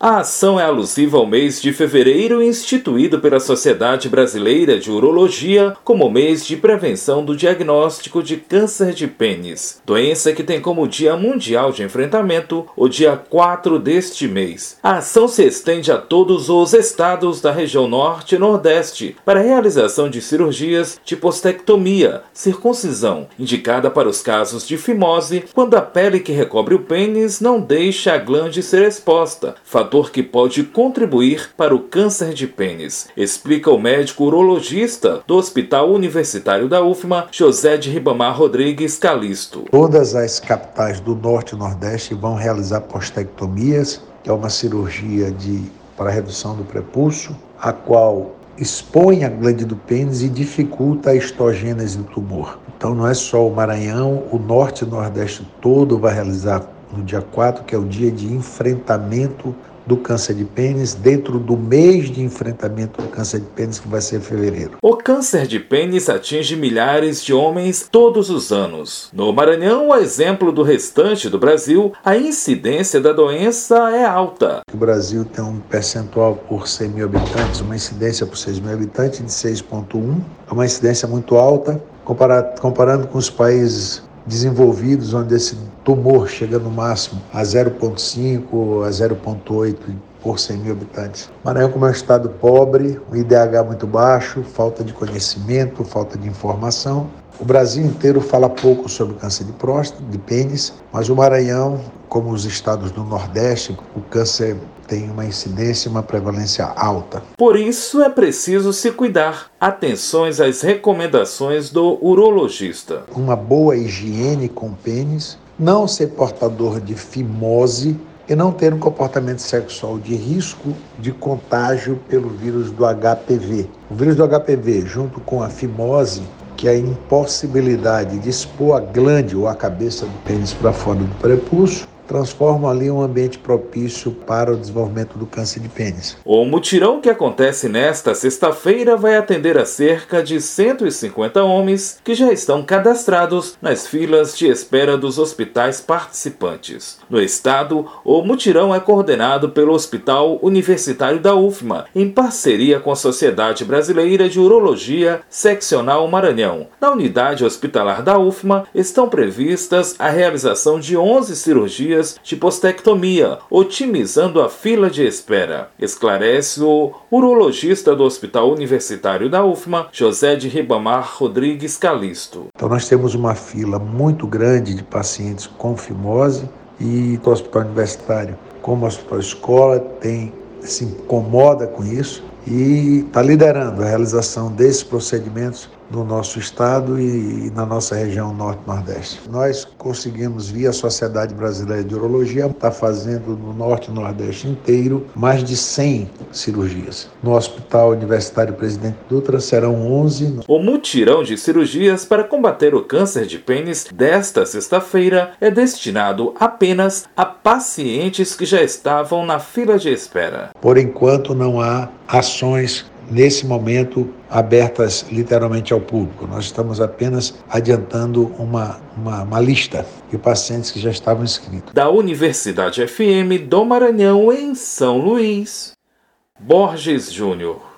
A ação é alusiva ao mês de fevereiro instituído pela Sociedade Brasileira de Urologia como mês de prevenção do diagnóstico de câncer de pênis, doença que tem como Dia Mundial de Enfrentamento o dia 4 deste mês. A ação se estende a todos os estados da região norte e nordeste para a realização de cirurgias de postectomia, circuncisão, indicada para os casos de fimose, quando a pele que recobre o pênis não deixa a glande ser exposta, que pode contribuir para o câncer de pênis, explica o médico urologista do Hospital Universitário da UFMA, José de Ribamar Rodrigues Calisto. Todas as capitais do Norte e Nordeste vão realizar postectomias, que é uma cirurgia de, para redução do prepúcio, a qual expõe a glande do pênis e dificulta a histogênese do tumor. Então não é só o Maranhão, o Norte e Nordeste todo vai realizar no dia 4, que é o dia de enfrentamento do câncer de pênis dentro do mês de enfrentamento do câncer de pênis que vai ser fevereiro. O câncer de pênis atinge milhares de homens todos os anos. No Maranhão, a exemplo do restante do Brasil, a incidência da doença é alta. O Brasil tem um percentual por 100 mil habitantes, uma incidência por 6 mil habitantes de 6,1, é uma incidência muito alta comparado, comparando com os países desenvolvidos, onde esse tumor chega no máximo a 0,5 a 0,8 por 100 mil habitantes. Maranhão, como é um estado pobre, um IDH muito baixo, falta de conhecimento, falta de informação. O Brasil inteiro fala pouco sobre câncer de próstata, de pênis, mas o Maranhão, como os estados do Nordeste, o câncer tem uma incidência e uma prevalência alta. Por isso é preciso se cuidar. Atenções às recomendações do urologista. Uma boa higiene com pênis, não ser portador de fimose e não ter um comportamento sexual de risco de contágio pelo vírus do HPV. O vírus do HPV, junto com a fimose, que a impossibilidade de expor a glande ou a cabeça do pênis para fora do prepúcio, transformam ali um ambiente propício para o desenvolvimento do câncer de pênis. O mutirão que acontece nesta sexta-feira vai atender a cerca de 150 homens que já estão cadastrados nas filas de espera dos hospitais participantes. No estado, o mutirão é coordenado pelo Hospital Universitário da UFMA, em parceria com a Sociedade Brasileira de Urologia Seccional Maranhão. Na unidade hospitalar da UFMA estão previstas a realização de 11 cirurgias cirurgias de postectomia, otimizando a fila de espera, esclarece o urologista do Hospital Universitário da UFMA, José de Ribamar Rodrigues Calisto. Então nós temos uma fila muito grande de pacientes com fimose e o Hospital Universitário, como o Hospital Escola, tem se incomoda com isso e está liderando a realização desses procedimentos no nosso estado e na nossa região norte-nordeste. Nós conseguimos, via Sociedade Brasileira de Urologia, estar tá fazendo no norte e nordeste inteiro mais de 100 cirurgias. No Hospital Universitário Presidente Dutra serão 11. O mutirão de cirurgias para combater o câncer de pênis desta sexta-feira é destinado apenas a pacientes que já estavam na fila de espera. Por enquanto não há ações nesse momento abertas literalmente ao público. Nós estamos apenas adiantando uma, uma, uma, lista de pacientes que já estavam inscritos. Da Universidade FM do Maranhão, em São Luís, Borges Júnior.